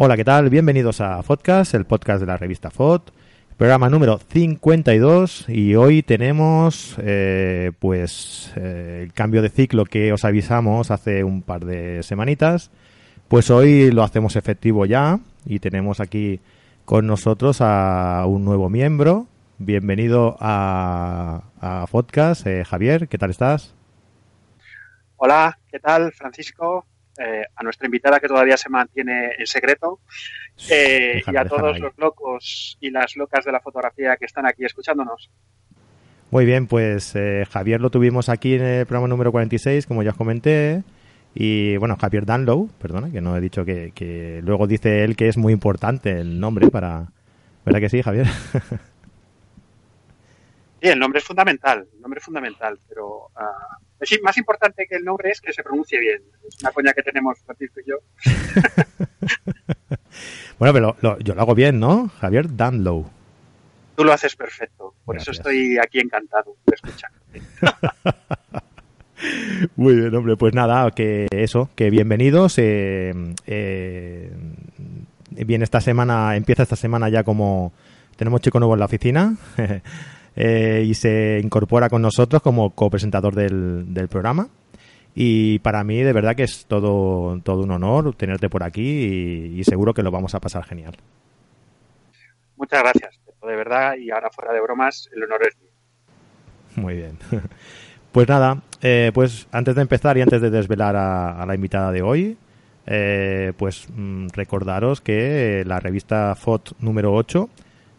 Hola, ¿qué tal? Bienvenidos a Podcast, el podcast de la revista FOD, programa número 52 y hoy tenemos eh, pues eh, el cambio de ciclo que os avisamos hace un par de semanitas, pues hoy lo hacemos efectivo ya y tenemos aquí con nosotros a un nuevo miembro. Bienvenido a, a eh, Javier, ¿qué tal estás? Hola, ¿qué tal, Francisco? Eh, a nuestra invitada que todavía se mantiene en secreto eh, Déjame, y a todos los locos y las locas de la fotografía que están aquí escuchándonos. Muy bien, pues eh, Javier lo tuvimos aquí en el programa número 46, como ya os comenté. Y bueno, Javier Danlow, perdona, que no he dicho que, que luego dice él que es muy importante el nombre para... ¿Verdad que sí, Javier? Sí, el nombre es fundamental, el nombre es fundamental, pero ah, es más importante que el nombre es que se pronuncie bien. Es una coña que tenemos Francisco y yo. bueno, pero lo- yo lo hago bien, ¿no? Javier Danlow. Tú lo haces perfecto, por Gracias. eso estoy aquí encantado de escuchar. Muy bien, hombre, pues nada, que eso, que bienvenidos. eh, eh, bien, esta semana, empieza esta semana ya como tenemos chico nuevo en la oficina eh, y se incorpora con nosotros como copresentador del, del programa. Y para mí, de verdad que es todo, todo un honor tenerte por aquí y, y seguro que lo vamos a pasar genial. Muchas gracias, de verdad, y ahora fuera de bromas, el honor es mío. Muy bien. Pues nada, eh, pues antes de empezar y antes de desvelar a, a la invitada de hoy, eh, pues mm, recordaros que la revista FOT número 8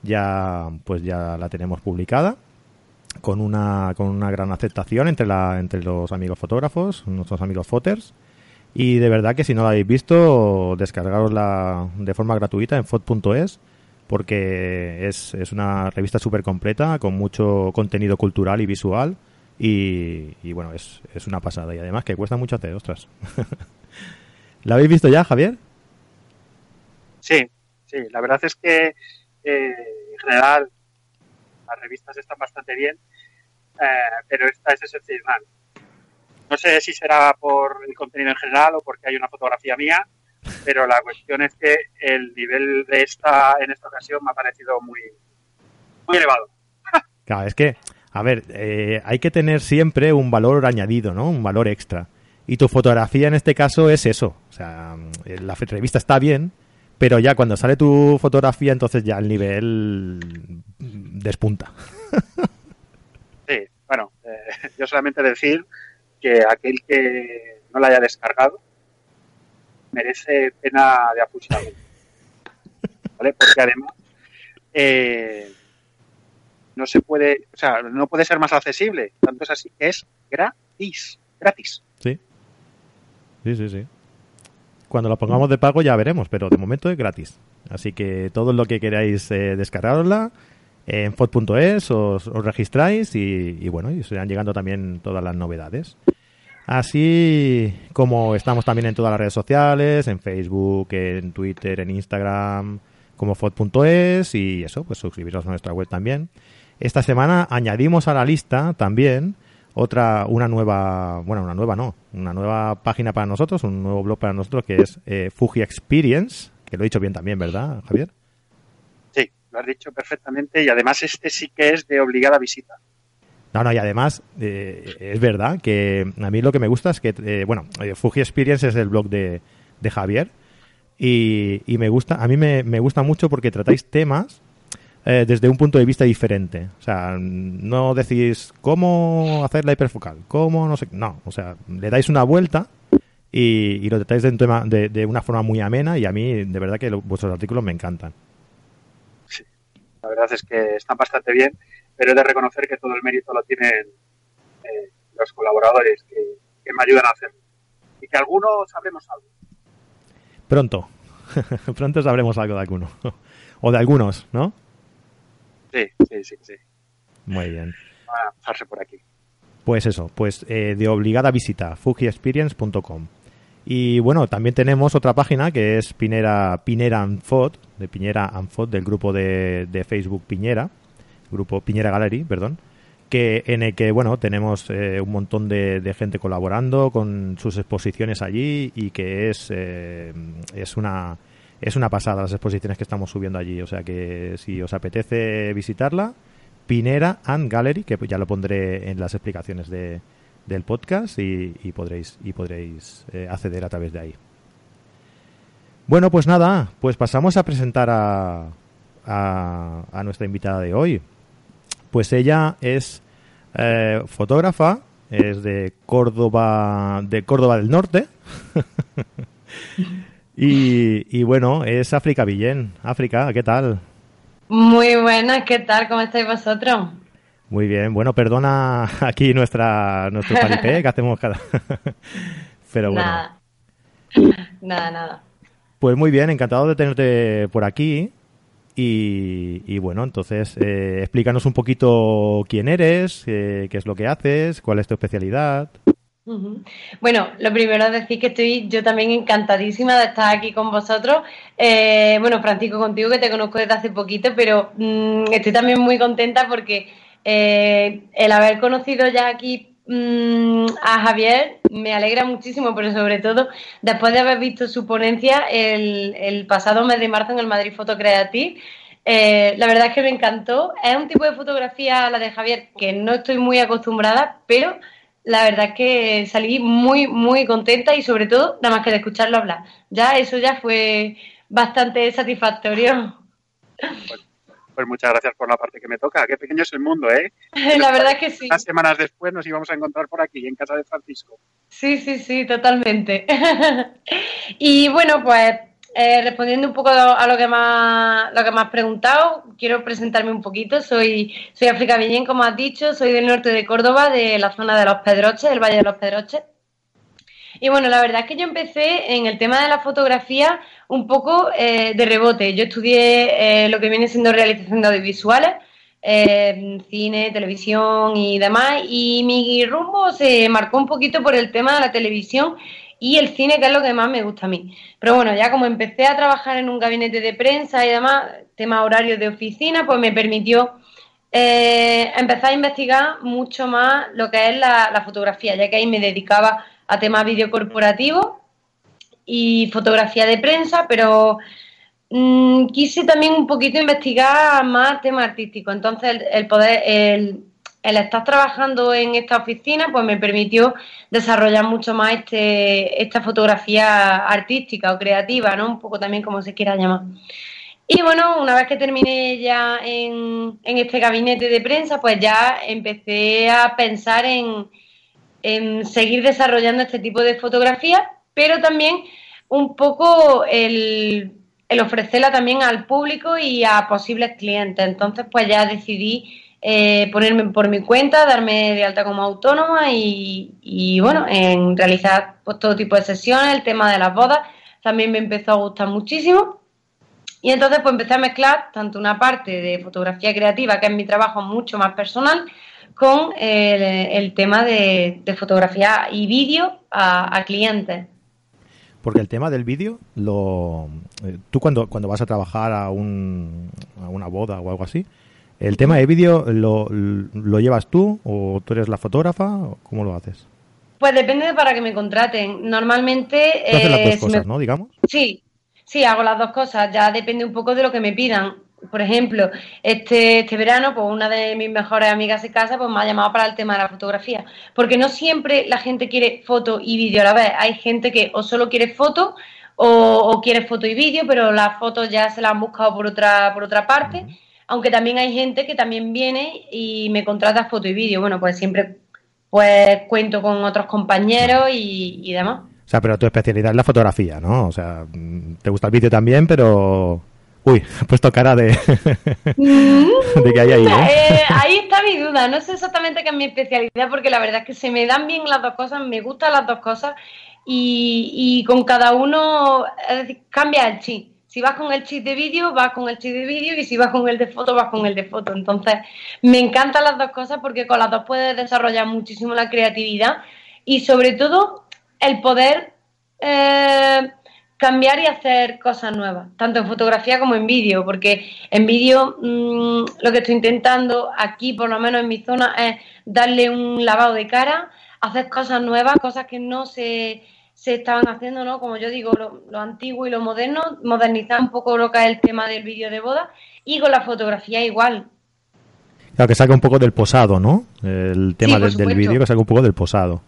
ya pues ya la tenemos publicada con una con una gran aceptación entre la entre los amigos fotógrafos, nuestros amigos foters y de verdad que si no la habéis visto, descargarosla de forma gratuita en fot.es porque es, es una revista súper completa con mucho contenido cultural y visual y, bueno, es, es una pasada y además que cuesta mucho hacer, ostras. ¿La habéis visto ya, Javier? Sí, sí, la verdad es que eh, en general las revistas están bastante bien, eh, pero esta es excepcional. No sé si será por el contenido en general o porque hay una fotografía mía, pero la cuestión es que el nivel de esta en esta ocasión me ha parecido muy, muy elevado. Claro, es que, a ver, eh, hay que tener siempre un valor añadido, ¿no? Un valor extra. Y tu fotografía en este caso es eso. O sea, mm, la revista está bien, pero ya cuando sale tu fotografía, entonces ya el nivel despunta. Sí, bueno, eh, yo solamente decir que aquel que no la haya descargado merece pena de afusilamiento. ¿Vale? Porque además eh, no se puede, o sea, no puede ser más accesible. Tanto es así que es gratis. Gratis. Sí. Sí, sí, sí. Cuando lo pongamos de pago ya veremos, pero de momento es gratis. Así que todo lo que queráis eh, descargarosla en fot.es os, registráis y, bueno, y os irán llegando también todas las novedades. Así como estamos también en todas las redes sociales, en Facebook, en Twitter, en Instagram, como fot.es y eso, pues suscribiros a nuestra web también. Esta semana añadimos a la lista también otra, una nueva, bueno, una nueva no, una nueva página para nosotros, un nuevo blog para nosotros que es eh, Fuji Experience, que lo he dicho bien también, ¿verdad, Javier? Sí, lo has dicho perfectamente y además este sí que es de obligada visita. No, no, y además eh, es verdad que a mí lo que me gusta es que, eh, bueno, eh, Fuji Experience es el blog de, de Javier y, y me gusta, a mí me, me gusta mucho porque tratáis temas eh, desde un punto de vista diferente. O sea, no decís cómo hacer la hiperfocal, cómo no sé, no, o sea, le dais una vuelta y, y lo tratáis de, un tema, de, de una forma muy amena y a mí de verdad que lo- vuestros artículos me encantan. La verdad es que están bastante bien, pero he de reconocer que todo el mérito lo tienen eh, los colaboradores que, que me ayudan a hacerlo. y que algunos sabremos algo. Pronto, pronto sabremos algo de alguno. o de algunos, ¿no? Sí, sí, sí, sí. Muy bien. Va a pasarse por aquí. Pues eso, pues eh, de obligada visita, fujiexperience.com. Y bueno, también tenemos otra página que es Pinera, Pinera Anfot, de Piñera Anfot, del grupo de, de Facebook Piñera, grupo Piñera Gallery, perdón, que en el que bueno tenemos eh, un montón de, de, gente colaborando con sus exposiciones allí y que es eh, es una es una pasada las exposiciones que estamos subiendo allí o sea que si os apetece visitarla Pinera and Gallery que ya lo pondré en las explicaciones de, del podcast y, podréis y podréis eh, acceder a través de ahí bueno pues nada pues pasamos a presentar a, a, a nuestra invitada de hoy pues ella es eh, fotógrafa, es de Córdoba, de Córdoba del Norte. y, y, bueno, es África Villén. África, ¿qué tal? Muy buenas, ¿qué tal? ¿Cómo estáis vosotros? Muy bien, bueno, perdona aquí nuestra nuestro paripé que hacemos cada. Pero bueno. Nada. Nada, nada. Pues muy bien, encantado de tenerte por aquí. Y, y, bueno, entonces eh, explícanos un poquito quién eres, eh, qué es lo que haces, cuál es tu especialidad. Bueno, lo primero es decir que estoy yo también encantadísima de estar aquí con vosotros. Eh, bueno, Francisco, contigo que te conozco desde hace poquito, pero mmm, estoy también muy contenta porque eh, el haber conocido ya aquí mmm, a Javier me alegra muchísimo, pero sobre todo después de haber visto su ponencia el, pasado mes de marzo en el Madrid Foto Creative. Eh, la verdad es que me encantó. Es un tipo de fotografía, la de Javier, que no estoy muy acostumbrada, pero la verdad es que salí muy, muy contenta y sobre todo, nada más que de escucharlo hablar. Ya eso ya fue bastante satisfactorio. Pues, pues muchas gracias por la parte que me toca. Qué pequeño es el mundo, ¿eh? la verdad es que sí. Unas semanas después nos íbamos a encontrar por aquí, en casa de Francisco. Sí, sí, sí, totalmente. y bueno, pues eh, respondiendo un poco a lo que más lo que me has preguntado, quiero presentarme un poquito. Soy soy África Villén, como has dicho, soy del norte de Córdoba, de la zona de los Pedroches, del Valle de los Pedroches. Y bueno, la verdad es que yo empecé en el tema de la fotografía un poco eh, de rebote. Yo estudié eh, lo que viene siendo realización de audiovisuales, cine, televisión y demás, y mi rumbo se marcó un poquito por el tema de la televisión y el cine, que es lo que más me gusta a mí. Pero bueno, ya como empecé a trabajar en un gabinete de prensa y demás, tema horario de oficina, pues me permitió eh, empezar a investigar mucho más lo que es la, fotografía, ya que ahí me dedicaba a temas videocorporativos y fotografía de prensa, pero mmm, quise también un poquito investigar más temas artísticos. Entonces, el, el poder, el, el estar trabajando en esta oficina pues me permitió desarrollar mucho más este, esta fotografía artística o creativa, ¿no? Un poco también como se quiera llamar. Y bueno, una vez que terminé ya en, en este gabinete de prensa, pues ya empecé a pensar en, en seguir desarrollando este tipo de fotografía, pero también un poco el, el ofrecerla también al público y a posibles clientes. Entonces, pues ya decidí eh, ponerme por mi cuenta, darme de alta como autónoma y, bueno, en realizar pues, todo tipo de sesiones, el tema de las bodas también me empezó a gustar muchísimo. Y entonces pues empecé a mezclar tanto una parte de fotografía creativa, que es mi trabajo mucho más personal, con el, tema de, de, fotografía y vídeo a, a, clientes. Porque el tema del vídeo, lo, eh, tú cuando, cuando vas a trabajar a, un, a una boda o algo así, ¿El tema de vídeo lo, lo, llevas tú o tú eres la fotógrafa? O ¿Cómo lo haces? Pues depende de para que me contraten. Normalmente... Tú haces las dos cosas, me... ¿no? Digamos. Sí, sí, hago las dos cosas. Ya depende un poco de lo que me pidan. Por ejemplo, este, este verano, pues una de mis mejores amigas de casa pues me ha llamado para el tema de la fotografía. Porque no siempre la gente quiere foto y vídeo a la vez. Hay gente que o solo quiere foto o, o quiere foto y vídeo, pero las fotos ya se las han buscado por otra, por otra parte. Uh -huh aunque también hay gente que también viene y me contrata foto y vídeo. Bueno, pues siempre pues cuento con otros compañeros y, y, demás. O sea, pero tu especialidad es la fotografía, ¿no? O sea, te gusta el vídeo también, pero... Uy, he puesto cara de... de que hay ahí, ¿eh? ¿eh? Ahí está mi duda. No sé exactamente qué es mi especialidad porque la verdad es que se me dan bien las dos cosas, me gustan las dos cosas y, con cada uno, es decir, cambia el chip. Si vas con el chip de vídeo, vas con el chip de vídeo y si vas con el de foto, vas con el de foto. Entonces, me encantan las dos cosas porque con las dos puedes desarrollar muchísimo la creatividad y sobre todo el poder eh, cambiar y hacer cosas nuevas, tanto en fotografía como en vídeo, porque en vídeo mm, lo que estoy intentando aquí, por lo menos en mi zona, es darle un lavado de cara, hacer cosas nuevas, cosas que no se, se estaban haciendo, ¿no? Como yo digo, lo, antiguo y lo moderno, modernizar un poco lo que es el tema del vídeo de boda y con la fotografía igual. Claro, que saca un poco del posado, ¿no? El tema del, del vídeo que saca un poco del posado.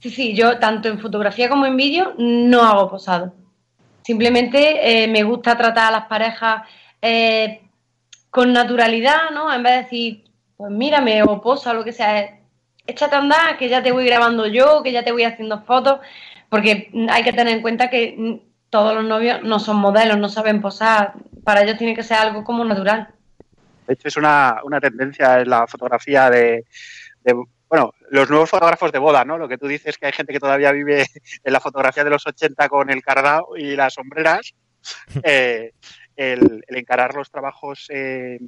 Sí, sí, yo tanto en fotografía como en vídeo no hago posado. Simplemente eh, me gusta tratar a las parejas eh, con naturalidad, ¿no? En vez de decir, pues mírame o posa o lo que sea, échate a andar, que ya te voy grabando yo, que ya te voy haciendo fotos, porque hay que tener en cuenta que todos los novios no son modelos, no saben posar, para ellos tiene que ser algo como natural. De hecho, es una, una tendencia en la fotografía de, bueno, los nuevos fotógrafos de boda, ¿no? Lo que tú dices que hay gente que todavía vive en la fotografía de los 80 con el cardao y las sombreras, eh, el, encarar los trabajos eh,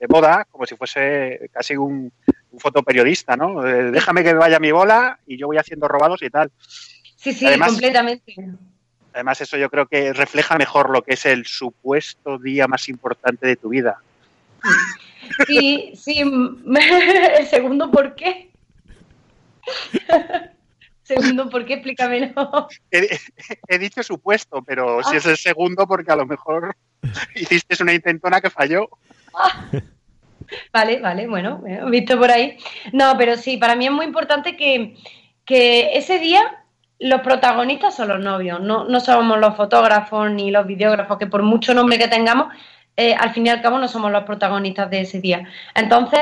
de boda como si fuese casi un, fotoperiodista, ¿no? Eh, déjame que vaya mi bola y yo voy haciendo robados y tal. Sí, sí, completamente. Además, eso yo creo que refleja mejor lo que es el supuesto día más importante de tu vida. Sí, sí, el segundo por qué. segundo por qué, explícamelo. He, he dicho supuesto, pero si es el segundo porque a lo mejor hiciste una intentona que falló. Vale, vale, bueno, visto por ahí. No, pero sí, para mí es muy importante que, que ese día los protagonistas son los novios, no, no somos los fotógrafos ni los videógrafos, que por mucho nombre que tengamos, eh, al fin y al cabo no somos los protagonistas de ese día. Entonces,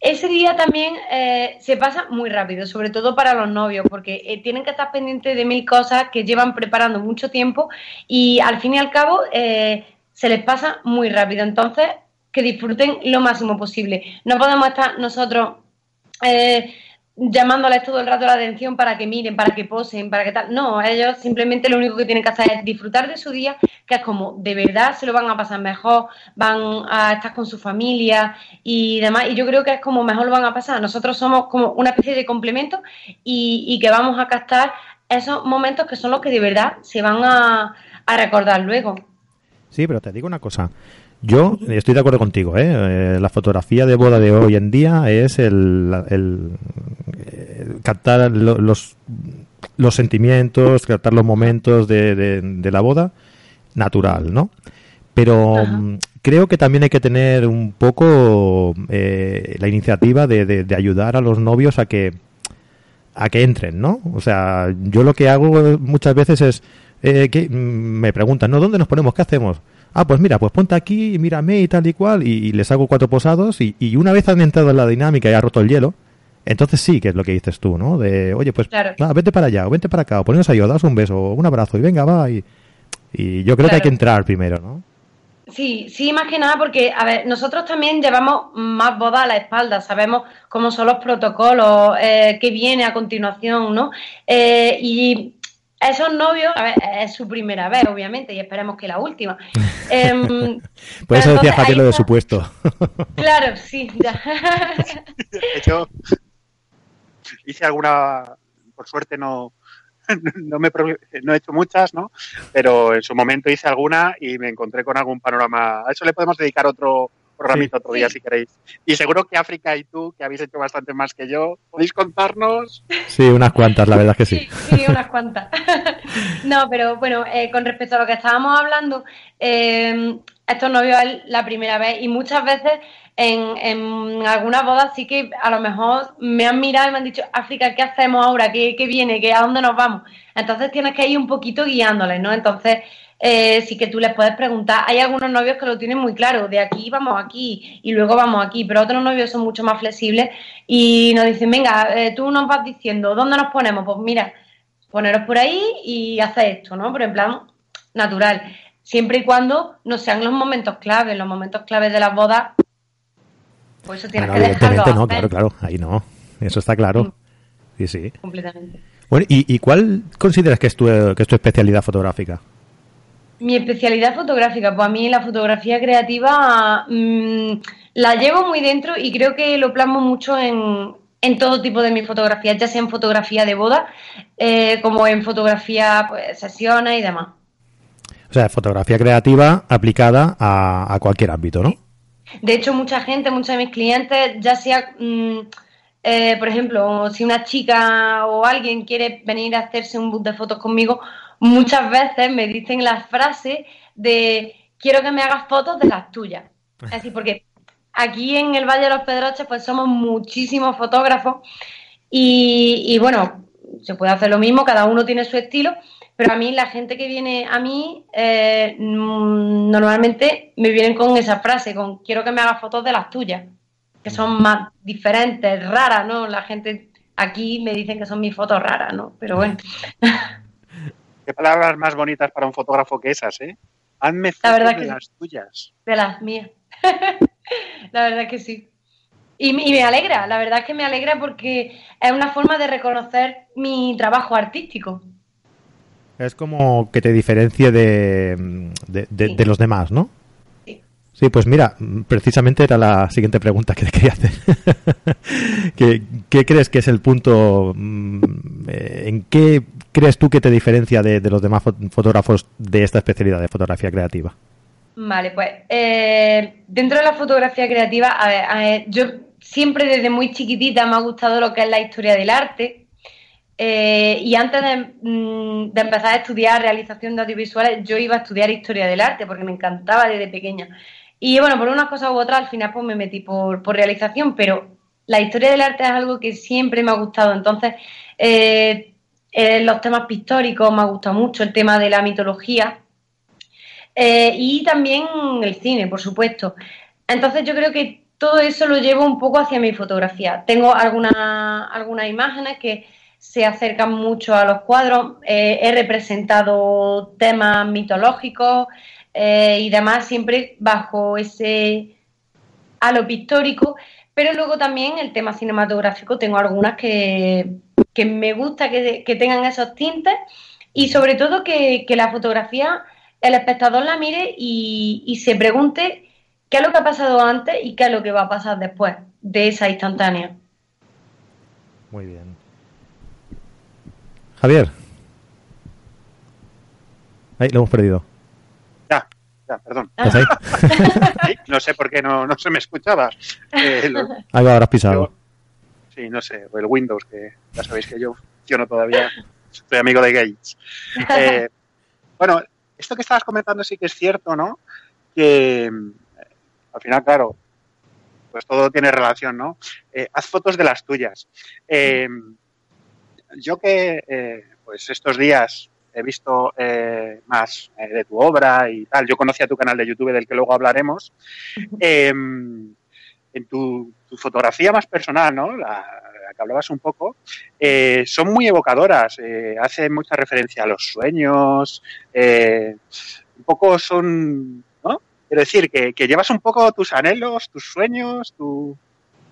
ese día también eh, se pasa muy rápido, sobre todo para los novios, porque eh, tienen que estar pendientes de mil cosas que llevan preparando mucho tiempo y al fin y al cabo se les pasa muy rápido. Entonces, que disfruten lo máximo posible. No podemos estar nosotros llamándoles todo el rato la atención para que miren, para que posen, para que tal. No, ellos simplemente lo único que tienen que hacer es disfrutar de su día, que es como de verdad se lo van a pasar mejor, van a estar con su familia y demás. Y yo creo que es como mejor lo van a pasar. Nosotros somos como una especie de complemento y, que vamos a captar esos momentos que son los que de verdad se van a recordar luego. Sí, pero te digo una cosa. Yo estoy de acuerdo contigo, ¿eh? ¿eh? La fotografía de boda de hoy en día es el, el, eh, captar los, los sentimientos, captar los momentos de, de, la boda natural, ¿no? Pero mm, creo que también hay que tener un poco eh, la iniciativa de, de, ayudar a los novios a que a que entren, ¿no? O sea, yo lo que hago muchas veces es que mm, me preguntan, ¿no? ¿Dónde nos ponemos? ¿Qué hacemos? Ah, pues mira, pues ponte aquí, mírame y tal y cual, y, les hago cuatro posados, y, y, una vez han entrado en la dinámica y ha roto el hielo, entonces sí que es lo que dices tú, ¿no? De, oye, pues vete para allá, o vente para acá, o poneros ahí, o das un beso, o un abrazo, y venga, va, y, y yo creo que hay que entrar primero, ¿no? Sí, sí, más que nada porque, a ver, nosotros también llevamos más bodas a la espalda, sabemos cómo son los protocolos, eh, qué viene a continuación, ¿no? Eh, y esos novios, a ver, es su primera vez, obviamente, y esperemos que la última. Eh, Por eso decía Javier lo de supuesto. claro, sí, ya. de hecho, hice alguna, por suerte no, no, me, no he hecho muchas, ¿no? Pero en su momento hice alguna y me encontré con algún panorama. A eso le podemos dedicar otro, programita otro día si queréis. Y seguro que África y tú, que habéis hecho bastante más que yo, ¿podéis contarnos? Sí, unas cuantas, la verdad que sí. Sí, unas cuantas. no, pero bueno, eh, con respecto a lo que estábamos hablando, eh, estos novios es la primera vez y muchas veces en, en, algunas bodas sí que a lo mejor me han mirado y me han dicho, África, ¿qué hacemos ahora? ¿Qué, qué viene? ¿Qué, ¿A dónde nos vamos? Entonces tienes que ir un poquito guiándoles, ¿no? Entonces eh, sí que tú les puedes preguntar. Hay algunos novios que lo tienen muy claro, de aquí vamos aquí y luego vamos aquí, pero otros novios son mucho más flexibles y nos dicen, venga, eh, tú nos vas diciendo, ¿dónde nos ponemos? Pues mira, poneros por ahí y hacer esto, ¿no? Pero en plan natural, siempre y cuando no sean los momentos claves, los momentos claves de las bodas, pues eso tienes que dejarlo no, claro, claro, ahí no, eso está claro. Mm. Sí, sí. Completamente. Bueno, ¿y, cuál consideras que es, tu, que es tu especialidad fotográfica? Mi especialidad fotográfica, pues a mí la fotografía creativa mm, la llevo muy dentro y creo que lo plasmo mucho en, en todo tipo de mis fotografías, ya sea en fotografía de boda, eh, como en fotografía, pues, sesiones y demás. O sea, fotografía creativa aplicada a, cualquier ámbito, ¿no? De hecho, mucha gente, muchos de mis clientes, ya sea, mm, eh, por ejemplo, si una chica o alguien quiere venir a hacerse un book de fotos conmigo, muchas veces me dicen la frase de quiero que me hagas fotos de las tuyas. Es decir, porque aquí en el Valle de los Pedroches pues somos muchísimos fotógrafos y, bueno, se puede hacer lo mismo, cada uno tiene su estilo, pero a mí la gente que viene a mí eh, mm, normalmente me vienen con esa frase, con quiero que me hagas fotos de las tuyas, que son más diferentes, raras, ¿no? La gente aquí me dicen que son mis fotos raras, ¿no? Pero bueno. Qué palabras más bonitas para un fotógrafo que esas, ¿eh? Hazme fotos de las tuyas. De las mías. la verdad que sí. Y, me alegra, la verdad es que me alegra porque es una forma de reconocer mi trabajo artístico. Es como que te diferencie de, de, los demás, ¿no? Sí. Sí, pues mira, precisamente era la siguiente pregunta que te quería hacer. ¿Qué, ¿Qué, crees que es el punto? Mm, eh, ¿En qué crees tú que te diferencia de, los demás fotógrafos de esta especialidad de fotografía creativa? Vale, pues eh, dentro de la fotografía creativa, yo siempre desde muy chiquitita me ha gustado lo que es la historia del arte. Eh, y antes mm, de, empezar a estudiar realización de audiovisuales, yo iba a estudiar historia del arte porque me encantaba desde pequeña. Y bueno, por unas cosas u otras, al final pues me metí por, realización, pero la historia del arte es algo que siempre me ha gustado. Entonces, eh, los temas pictóricos me ha gustado mucho, el tema de la mitología. Eh, y también el cine, por supuesto. Entonces yo creo que todo eso lo llevo un poco hacia mi fotografía. Tengo algunas algunas imágenes que se acercan mucho a los cuadros. Eh, he representado temas mitológicos eh, y demás, siempre bajo ese halo pictórico. Pero luego también el tema cinematográfico, tengo algunas que, me gusta que, tengan esos tintes y sobre todo que, que la fotografía el espectador la mire y, se pregunte qué es lo que ha pasado antes y qué es lo que va a pasar después de esa instantánea. Muy bien. Javier. Ahí lo hemos perdido. Perdón. no sé por qué no, se me escuchaba. Eh, Ahí va, habrás pisado. sí, no sé, o el Windows, que ya sabéis que yo funciono todavía, soy amigo de Gates. Eh, bueno, esto que estabas comentando sí que es cierto, ¿no? Que eh, al final, claro, pues todo tiene relación, ¿no? Eh, haz fotos de las tuyas. Yo que, pues estos días he visto más de tu obra y tal, yo conocía tu canal de YouTube del que luego hablaremos, en tu, fotografía más personal, ¿no? La, que hablabas un poco, eh, son muy evocadoras, eh, hacen mucha referencia a los sueños, eh, un poco son, ¿no? Quiero decir, que, llevas un poco tus anhelos, tus sueños, tu...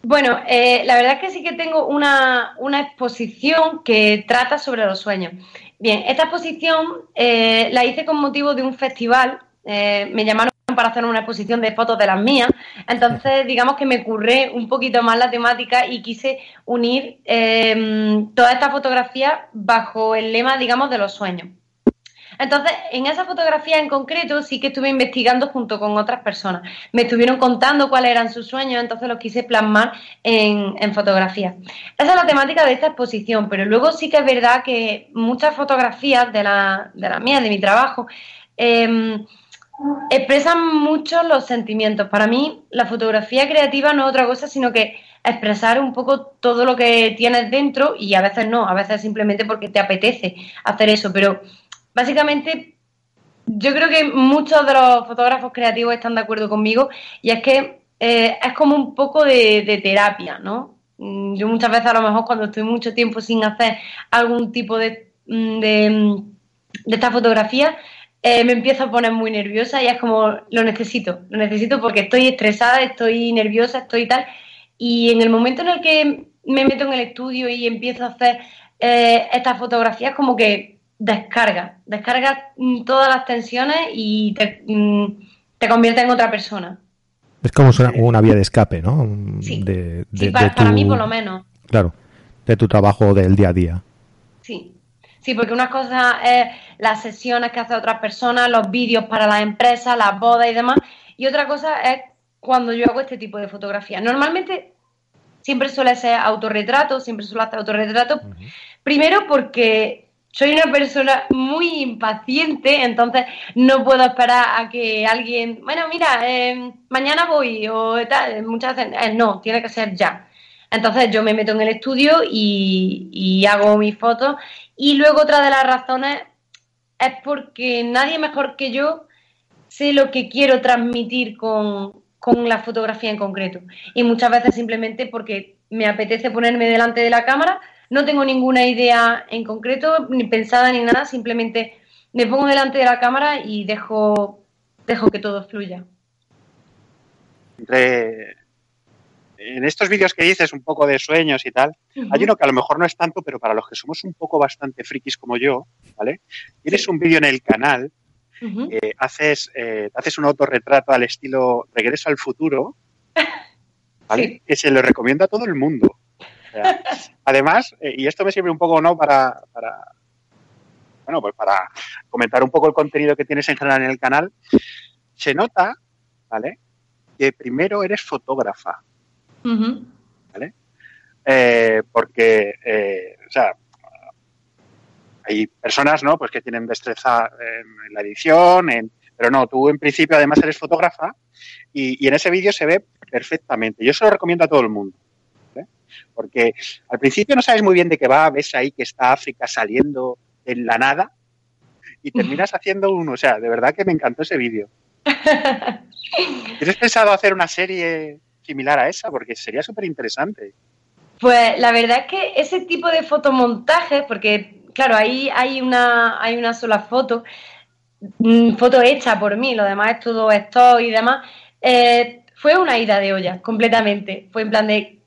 Bueno, la verdad es que sí que tengo una, una, exposición que trata sobre los sueños. Bien, esta exposición la hice con motivo de un festival, me llamaron para hacer una exposición de fotos de las mías. Entonces, digamos que me curré un poquito más la temática y quise unir eh, toda esta fotografía bajo el lema, digamos, de los sueños. Entonces, en esa fotografía en concreto sí que estuve investigando junto con otras personas. Me estuvieron contando cuáles eran sus sueños, entonces los quise plasmar en, fotografía. Esa es la temática de esta exposición, pero luego sí que es verdad que muchas fotografías de la, de la mía, de mi trabajo, eh, expresan mucho los sentimientos. Para mí, la fotografía creativa no es otra cosa sino que expresar un poco todo lo que tienes dentro y a veces no, a veces simplemente porque te apetece hacer eso. Pero básicamente, yo creo que muchos de los fotógrafos creativos están de acuerdo conmigo y es que eh, es como un poco de, terapia, ¿no? Mm, yo muchas veces a lo mejor cuando estoy mucho tiempo sin hacer algún tipo de, mm, de, esta fotografía, eh, me empiezo a poner muy nerviosa y es como, lo necesito, lo necesito porque estoy estresada, estoy nerviosa, estoy tal. Y en el momento en el que me meto en el estudio y empiezo a hacer eh, estas fotografías como que descarga, descarga mm, todas las tensiones y te, mm, te convierte en otra persona. Es como una, una vía de escape, ¿no? Sí, De, Sí, de- para, de para tu- mí por lo menos. Claro, de tu trabajo del día a día. Sí. Sí, porque una cosa es las sesiones que hacen otras personas, los vídeos para las empresas, las bodas y demás. Y otra cosa es cuando yo hago este tipo de fotografías. Normalmente siempre suele ser autorretrato, siempre suele hacer autorretrato. Primero porque soy una persona muy impaciente, entonces no puedo esperar a que alguien, bueno, mira, eh, mañana voy o tal. Muchas veces, eh, no, tiene que ser ya. Entonces yo me meto en el estudio y, hago mis fotos. Y luego otra de las razones es porque nadie mejor que yo sé lo que quiero transmitir con, con la fotografía en concreto. Y muchas veces simplemente porque me apetece ponerme delante de la cámara, no tengo ninguna idea en concreto, ni pensada ni nada, simplemente me pongo delante de la cámara y dejo, dejo que todo fluya. En estos vídeos que dices un poco de sueños y tal, hay uno que a lo mejor no es tanto, pero para los que somos un poco bastante frikis como yo, ¿vale? Tienes un vídeo en el canal, eh, haces, eh, haces un autorretrato al estilo Regreso al futuro, ¿vale? Sí. Que se lo recomiendo a todo el mundo. Sea, además, eh, y esto me sirve un poco, ¿no? Para, para, bueno, pues para comentar un poco el contenido que tienes en general en el canal, se nota, ¿vale? Que primero eres fotógrafa. Ujú. Eh, porque, eh, o sea, hay personas, ¿no? Pues que tienen destreza en, en la edición, en, pero no, tú en principio además eres fotógrafa y, y en ese vídeo se ve perfectamente. Yo se lo recomiendo a todo el mundo. Porque al principio no sabes muy bien de qué va, ves ahí que está África saliendo en la nada y terminas haciendo uno. O sea, de verdad que me encantó ese vídeo. ¿Tienes pensado hacer una serie similar a esa? Porque sería súper interesante. Pues la verdad es que ese tipo de fotomontajes, porque claro, ahí hay una, hay una sola foto, mm, foto hecha por mí, lo demás es todo stock y demás, eh, fue una ida de olla, completamente. Fue en plan de,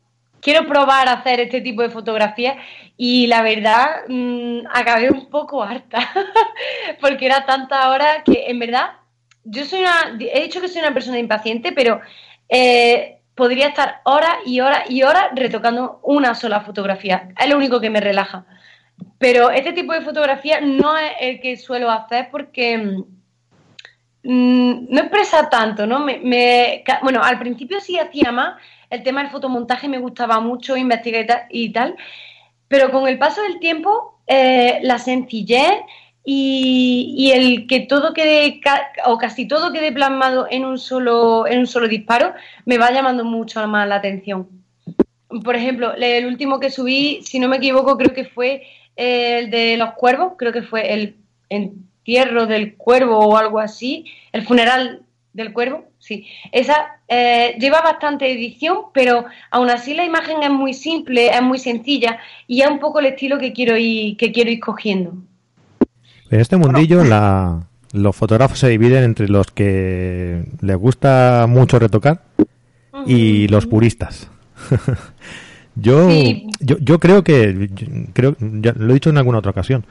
quiero probar a hacer este tipo de fotografías y la verdad mm, acabé un poco harta, porque era tanta hora que en verdad yo soy una, he dicho que soy una persona impaciente, pero eh, podría estar horas y horas y horas retocando una sola fotografía. Es lo único que me relaja. Pero este tipo de fotografía no es el que suelo hacer porque mm, no expresa tanto, ¿no? Me, bueno, al principio sí hacía más, el tema del fotomontaje me gustaba mucho, investigar y tal, pero con el paso del tiempo, eh, la sencillez y, y el que todo quede, o casi todo quede plasmado en un solo, en un solo disparo, me va llamando mucho más la atención. Por ejemplo, el último que subí, si no me equivoco, creo que fue el de los cuervos, creo que fue el entierro del cuervo o algo así, el funeral del cuervo, sí. Esa eh, lleva bastante edición, pero aún así la imagen es muy simple, es muy sencilla y es un poco el estilo que quiero ir, que quiero ir cogiendo. En este mundillo la, los fotógrafos se dividen entre los que les gusta mucho retocar y los puristas. yo, Sí. yo yo creo que yo creo ya lo he dicho en alguna otra ocasión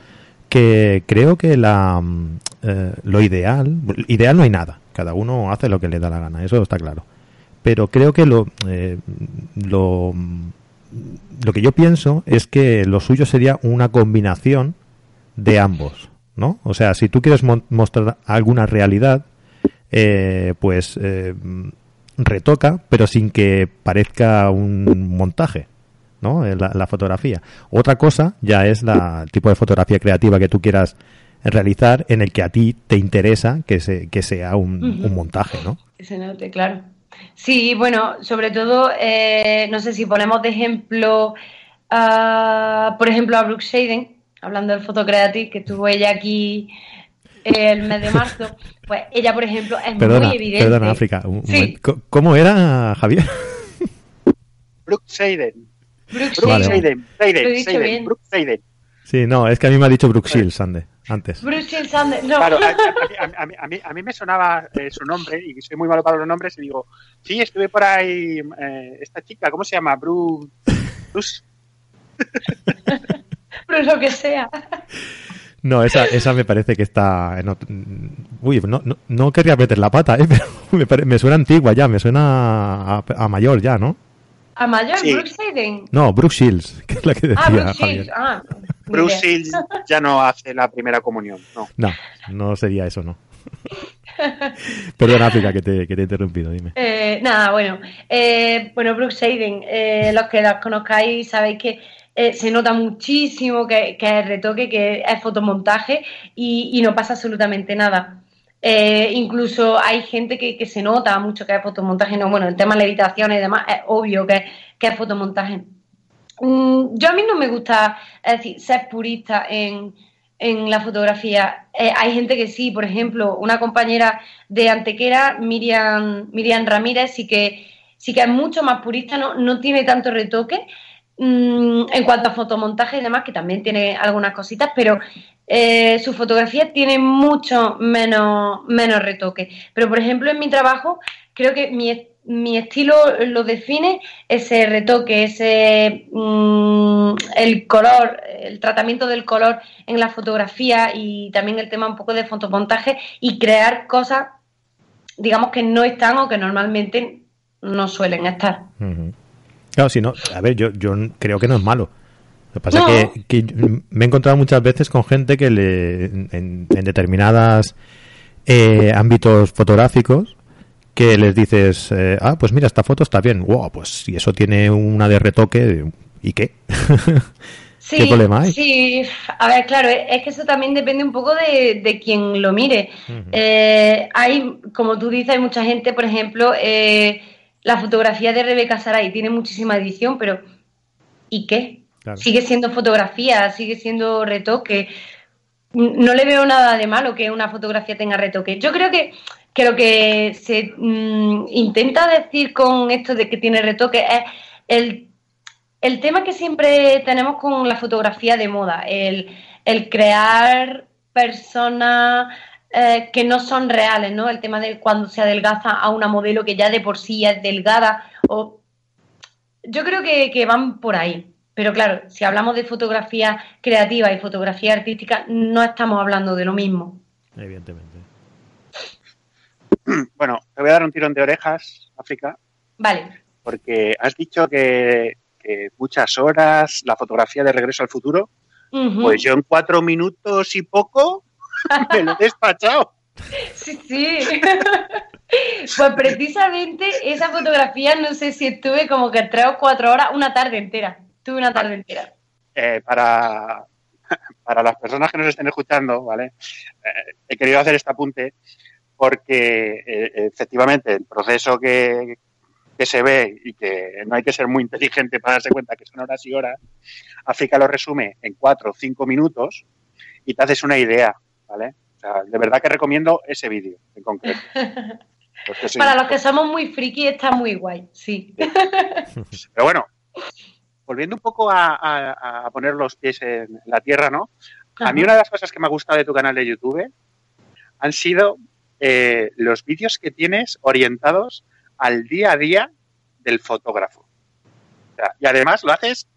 que creo que la mm, eh, lo ideal ideal no hay nada. Cada uno hace lo que le da la gana eso está claro. Pero creo que lo eh, lo lo que yo pienso es que lo suyo sería una combinación de ambos, ¿no? O sea, si tú quieres mostrar alguna realidad, eh, pues eh, retoca, pero sin que parezca un montaje, ¿no? Eh, La, la fotografía. Otra cosa ya es la el tipo de fotografía creativa que tú quieras realizar en el que a ti te interesa que, se, que sea un, un montaje, ¿no? Que se note, claro. Sí, bueno, sobre todo, eh, no sé si ponemos de ejemplo, ah, por ejemplo, a Brooke Shaden, hablando del Photocreative, que estuvo ella aquí eh, el mes de marzo, pues ella, por ejemplo, es Perdona, muy evidente. perdona, África. un Sí. ¿Cómo era, Javier? Brooke Seiden. Brooke Vale, Shaden. Seiden. Seiden, Lo he dicho Seiden, bien. Brooke Seiden. Sí, no, es que a mí me ha dicho Brooke Shields ande- antes. Bruce Shields Sanders, no. Claro, a, a- a- a mí- a mí, a mí me sonaba eh, su nombre y soy muy malo para los nombres y digo, sí, estuve por ahí, eh, esta chica, ¿cómo se llama? Bruce. Bruce. Pero lo que sea. No, esa, esa me parece que está... Uy, no, no, no, querría meter la pata, ¿eh? pero me, suena antigua ya, me suena a, mayor ya, ¿no? ¿A mayor? ¿Brooke Hayden? No, Brooke Shields, que es la que decía Ah, Brooke Shields, ah. Brooke Shields ya no hace la primera comunión, no. No, no sería eso, no. Perdón, África, que te, que te he interrumpido, dime. Eh, nada, bueno. Eh, bueno, Brooke Hayden, eh, los que las conozcáis sabéis que eh, se nota muchísimo que, es retoque, que es fotomontaje y, no pasa absolutamente nada. Eh, incluso hay gente que, se nota mucho que es fotomontaje. No, bueno, el tema de levitación y demás es obvio que, es fotomontaje. Mm, yo a mí no me gusta decir, ser purista en, la fotografía. Eh, hay gente que sí, por ejemplo, una compañera de Antequera, Miriam, Miriam Ramírez, sí que, sí que es mucho más purista, no, no tiene tanto retoque. Mm, en cuanto a fotomontaje y demás, que también tiene algunas cositas, pero eh, su fotografía tiene mucho menos, menos retoque. Pero, por ejemplo, en mi trabajo, creo que mi, mi estilo lo define ese retoque, ese mm, el color, el tratamiento del color en la fotografía y también el tema un poco de fotomontaje y crear cosas, digamos, que no están o que normalmente no suelen estar. Claro, si no, a ver, yo, yo creo que no es malo. Lo que pasa es que, me he encontrado muchas veces con gente que le, en, determinadas eh, ámbitos fotográficos que les dices, eh, ah, pues mira, esta foto está bien. Wow, pues si eso tiene una de retoque, ¿y qué? ¿Qué problema hay? Sí, a ver, claro, es que eso también depende un poco de, de quien lo mire. Eh, hay, como tú dices, hay mucha gente, por ejemplo, eh, la fotografía de Rebeca Saray tiene muchísima edición, pero ¿y qué? Sigue siendo fotografía, sigue siendo retoque. No le veo nada de malo que una fotografía tenga retoque. Yo creo que, que lo que se mm, intenta decir con esto de que tiene retoque es el, el, tema que siempre tenemos con la fotografía de moda, el, el crear personas eh, que no son reales, ¿no? El tema de cuando se adelgaza a una modelo que ya de por sí es delgada. O... Yo creo que, van por ahí. Pero claro, si hablamos de fotografía creativa y fotografía artística, no estamos hablando de lo mismo. Evidentemente. Bueno, te voy a dar un tirón de orejas, África. Vale. Porque has dicho que, muchas horas, la fotografía de regreso al futuro. Pues yo en cuatro minutos y poco me lo he despachado. Sí, sí. Pues precisamente esa fotografía, no sé si estuve como que tres o cuatro horas, una tarde entera. Tuve una tarde entera. Eh, para, para las personas que nos estén escuchando, ¿vale? Eh, he querido hacer este apunte porque eh, efectivamente el proceso que, que se ve y que no hay que ser muy inteligente para darse cuenta que son horas y horas, África lo resume en cuatro o cinco minutos y te haces una idea ¿vale? O sea, de verdad que recomiendo ese vídeo en concreto. Para los que somos muy friki está muy guay, sí. Pero bueno, volviendo un poco a, poner los pies en la tierra, ¿no? A mí una de las cosas que me ha gustado de tu canal de YouTube han sido eh, los vídeos que tienes orientados al día a día del fotógrafo. y además lo haces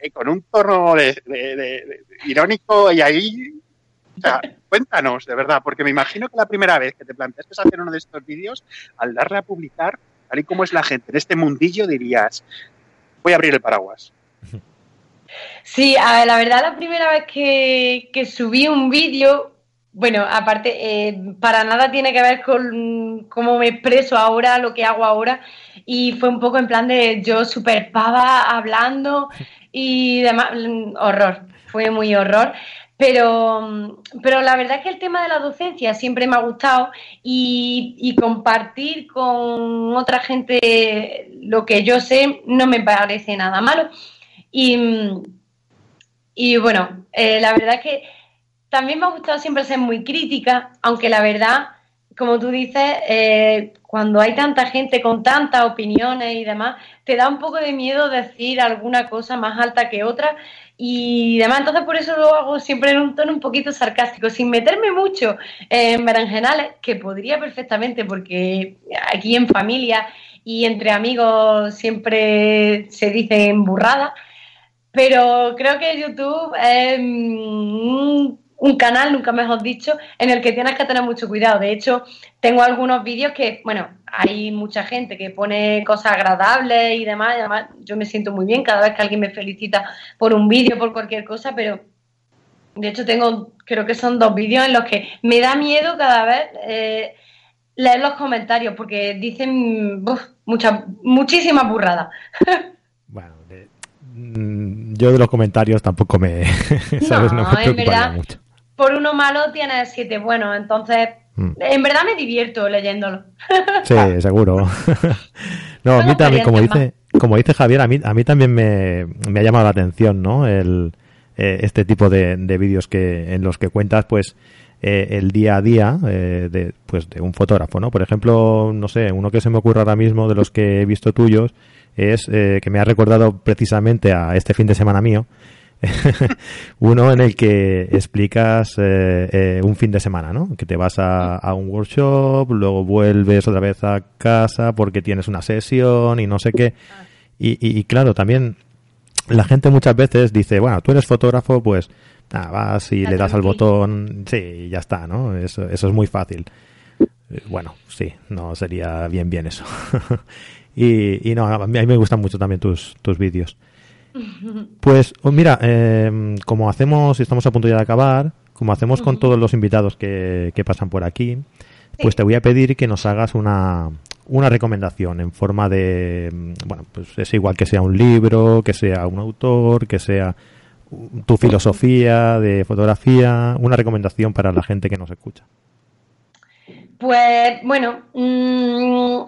eh, con un tono irónico y ahí o sea, cuéntanos, de verdad, porque me imagino que la primera vez que te planteaste hacer uno de estos vídeos, al darle a publicar, tal y como es la gente en este mundillo, dirías, voy a abrir el paraguas. Sí, la verdad la primera vez que, subí un vídeo, bueno, aparte, eh, para nada tiene que ver con cómo me expreso ahora, lo que hago ahora, y fue un poco en plan de yo super pava hablando y demás, horror, fue muy horror. Pero, pero la verdad es que el tema de la docencia siempre me ha gustado y, compartir con otra gente lo que yo sé no me parece nada malo. Y, bueno, eh, la verdad es que también me ha gustado siempre ser muy crítica, aunque la verdad, como tú dices, eh, cuando hay tanta gente con tantas opiniones y demás, te da un poco de miedo decir alguna cosa más alta que otra y demás, entonces por eso lo hago siempre en un tono un poquito sarcástico, sin meterme mucho en berenjenales, que podría perfectamente, porque aquí en familia y entre amigos siempre se dicen burradas, Pero creo que YouTube es un, canal, nunca mejor dicho, en el que tienes que tener mucho cuidado. De hecho, tengo algunos vídeos que, bueno, hay mucha gente que pone cosas agradables y demás, y además yo me siento muy bien cada vez que alguien me felicita por un vídeo, por cualquier cosa, pero de hecho tengo, creo que son dos vídeos en los que me da miedo cada vez eh, leer los comentarios porque dicen muchas, muchísimas burradas. Bueno, mm, yo de los comentarios tampoco me, ¿sabes? No, me en verdad, mucho. Por uno malo tienes siete buenos, entonces mm. en verdad me divierto leyéndolo. Sí, seguro. no, a mí también, como dice, como dice Javier, a mí, a mí también me, me ha llamado la atención, ¿no? El, eh, este tipo de, de vídeos que en los que cuentas, pues, eh, el día a día eh, de, pues, de un fotógrafo, ¿no? Por ejemplo, no sé, uno que se me ocurre ahora mismo de los que he visto tuyos es eh, que me ha recordado precisamente a este fin de semana mío, uno en el que explicas un fin de semana, ¿no? Que te vas a, a, un workshop, luego vuelves otra vez a casa porque tienes una sesión y no sé qué. Y, y claro, también la gente muchas veces dice, bueno, tú eres fotógrafo, pues Ah, vas y le das al botón, sí, ya está, ¿no? Eso, eso es muy fácil. Eh, bueno, sí, no sería bien bien eso. y, y no, a mí me gustan mucho también tus, tus vídeos. Pues oh, mira, eh, como hacemos, estamos a punto ya de acabar, como hacemos con todos los invitados que, que pasan por aquí, pues te voy a pedir que nos hagas una, una recomendación en forma de, mm, bueno, pues es igual que sea un libro, que sea un autor, que sea tu filosofía de fotografía, una recomendación para la gente que nos escucha. Pues bueno, mm,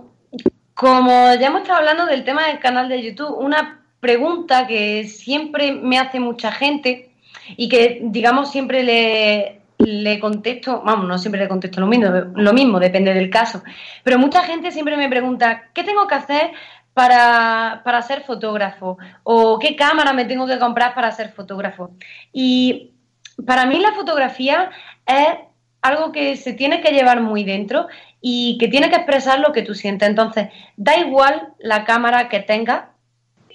como ya hemos estado hablando del tema del canal de YouTube, una pregunta que siempre me hace mucha gente y que digamos siempre le, le contesto, vamos, no siempre le contesto lo mismo, lo mismo, depende del caso, pero mucha gente siempre me pregunta, ¿qué tengo que hacer para, para ser fotógrafo? ¿O qué cámara me tengo que comprar para ser fotógrafo? Y para mí la fotografía es algo que se tiene que llevar muy dentro y que tiene que expresar lo que tú sientes. Entonces, da igual la cámara que tengas,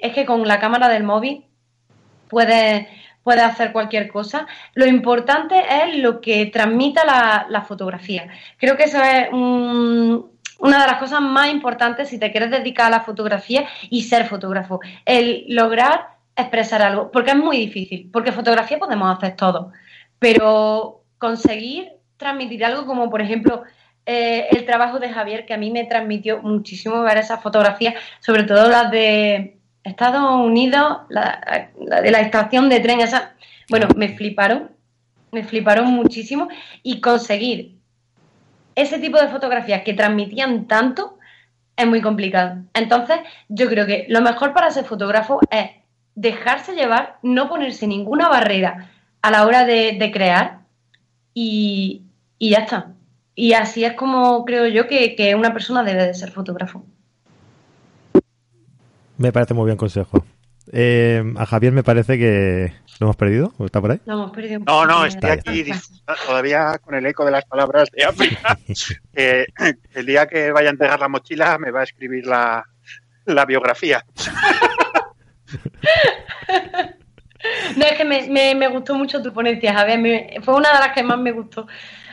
es que con la cámara del móvil puedes, hacer cualquier cosa. Lo importante es lo que transmita la, fotografía. Creo que eso es un, una de las cosas más importantes si te quieres dedicar a la fotografía y ser fotógrafo, el lograr expresar algo, porque es muy difícil, porque fotografía podemos hacer todo, pero conseguir transmitir algo como por ejemplo eh, el trabajo de Javier, que a mí me transmitió muchísimo ver esas fotografías, sobre todo las de Estados Unidos, la, de la estación de tren, esa, bueno, me fliparon, me fliparon muchísimo y conseguir ese tipo de fotografías que transmitían tanto es muy complicado. Entonces, yo creo que lo mejor para ser fotógrafo es dejarse llevar, no ponerse ninguna barrera a la hora de, crear y, ya está. Y así es como creo yo que, que una persona debe de ser fotógrafo. Me parece muy bien consejo. Eh, a Javier me parece que lo hemos perdido. ¿O está por ahí? Lo hemos perdido. No, no, estoy aquí todavía con el eco de las palabras de África. el día que vaya a entregar la mochila me va a escribir la, la biografía. No, es que me, me, me, gustó mucho tu ponencia, Javier. fue una de las que más me gustó.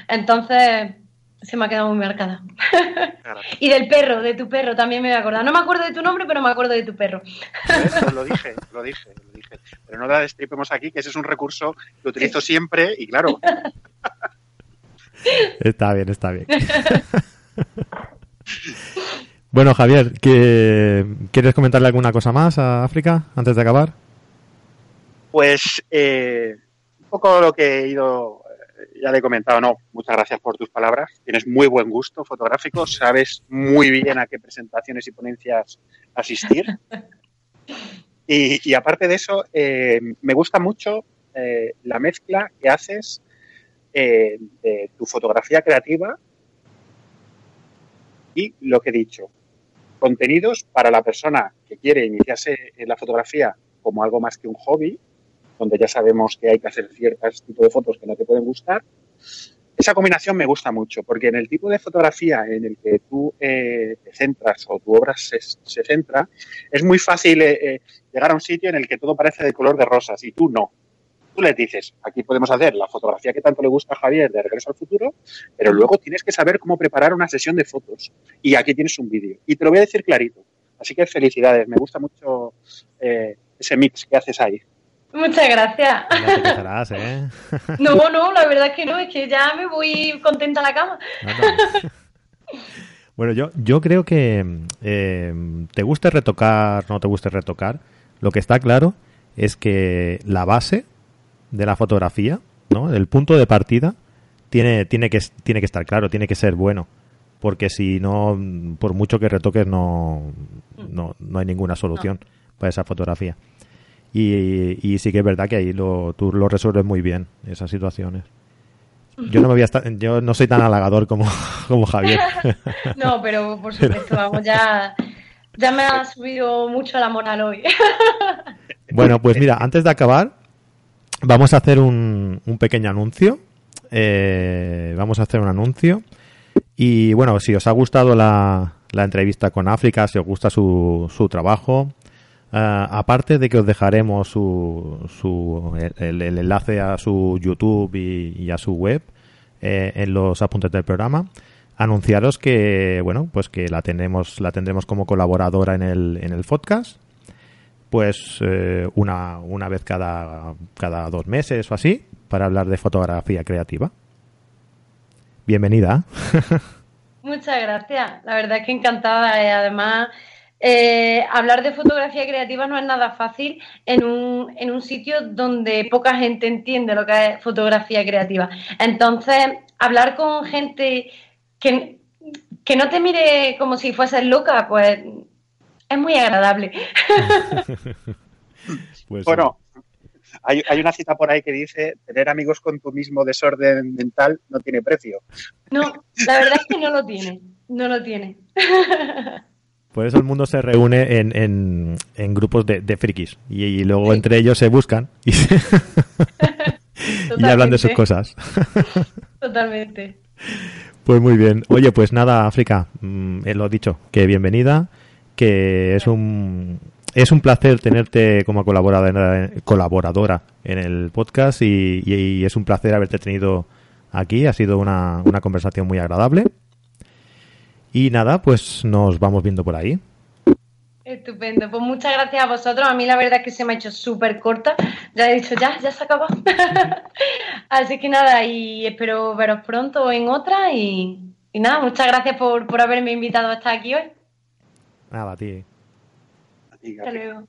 Entonces, se me ha quedado muy marcada. y del perro, de tu perro, también me voy a acordar. No me acuerdo de tu nombre, pero me acuerdo de tu perro. lo dije, lo dije, lo dije. Pero no la destripemos aquí, que ese es un recurso que utilizo siempre y claro. está bien, está bien. bueno, Javier, ¿quieres comentarle alguna cosa más a África antes de acabar? Pues eh, un poco lo que he ido ya le he comentado, no, muchas gracias por tus palabras. Tienes muy buen gusto fotográfico, sabes muy bien a qué presentaciones y ponencias asistir. Y, aparte de eso, eh, me gusta mucho eh, la mezcla que haces eh, de tu fotografía creativa y lo que he dicho, contenidos para la persona que quiere iniciarse en la fotografía como algo más que un hobby, donde ya sabemos que hay que hacer ciertos tipos de fotos que no te pueden gustar. Esa combinación me gusta mucho, porque en el tipo de fotografía en el que tú eh, te centras o tu obra se, centra, es muy fácil, eh, eh, llegar a un sitio en el que todo parece de color de rosas y tú no. Tú les dices, aquí podemos hacer la fotografía que tanto le gusta a Javier de Regreso al Futuro, pero luego tienes que saber cómo preparar una sesión de fotos. Y aquí tienes un vídeo. Y te lo voy a decir clarito. Así que felicidades, me gusta mucho ese mix que haces ahí. Muchas gracias. ¿eh? No, no, la verdad es que no, es que ya me voy contenta a la cama. Bueno, yo, yo creo que eh, te guste retocar, no te guste retocar, lo que está claro es que la base de la fotografía, ¿no? El punto de partida tiene, tiene, que, tiene que estar claro, tiene que ser bueno. Porque si no, por mucho que retoques, no, no, no hay ninguna solución para esa fotografía. Y, y, sí que es verdad que ahí lo, tú lo resuelves muy bien, esas situaciones. Yo no me voy a estar, yo no soy tan halagador como, como Javier. no, pero por supuesto, vamos, ya, ya me ha subido mucho la moral hoy. bueno, pues mira, antes de acabar, vamos a hacer un, un pequeño anuncio. Eh, vamos a hacer un anuncio. Y bueno, si os ha gustado la, la entrevista con África, si os gusta su, su trabajo, Uh, aparte de que os dejaremos su, su el, enlace a su YouTube y, y a su web eh, en los apuntes del programa, anunciaros que bueno pues que la tenemos la tendremos como colaboradora en el en el podcast pues eh, una, una vez cada, cada dos meses o así para hablar de fotografía creativa. Bienvenida. Muchas gracias. La verdad es que encantada. Eh, además, eh, hablar de fotografía creativa no es nada fácil en un, en un sitio donde poca gente entiende lo que es fotografía creativa. Entonces, hablar con gente que, que no te mire como si fueses loca, pues es muy agradable. pues, bueno, hay, hay, una cita por ahí que dice, tener amigos con tu mismo desorden mental no tiene precio. No, la verdad es que no lo tiene, no lo tiene. Por eso el mundo se reúne en, en, en grupos de, de, frikis y, y luego sí. entre ellos se buscan y, se y hablan de sus cosas. Totalmente. Pues muy bien. Oye, pues nada, África, mmm, lo dicho, que bienvenida, que es un es un placer tenerte como colaboradora, colaboradora en el podcast y, y, y es un placer haberte tenido aquí. Ha sido una, una conversación muy agradable. Y nada, pues nos vamos viendo por ahí. Estupendo, pues muchas gracias a vosotros. A mí la verdad es que se me ha hecho súper corta. Ya he dicho, ya, ya se acabó. Así que nada, y espero veros pronto en otra. Y, y nada, muchas gracias por, por, haberme invitado a estar aquí hoy. Nada, a ti. A ti Hasta luego.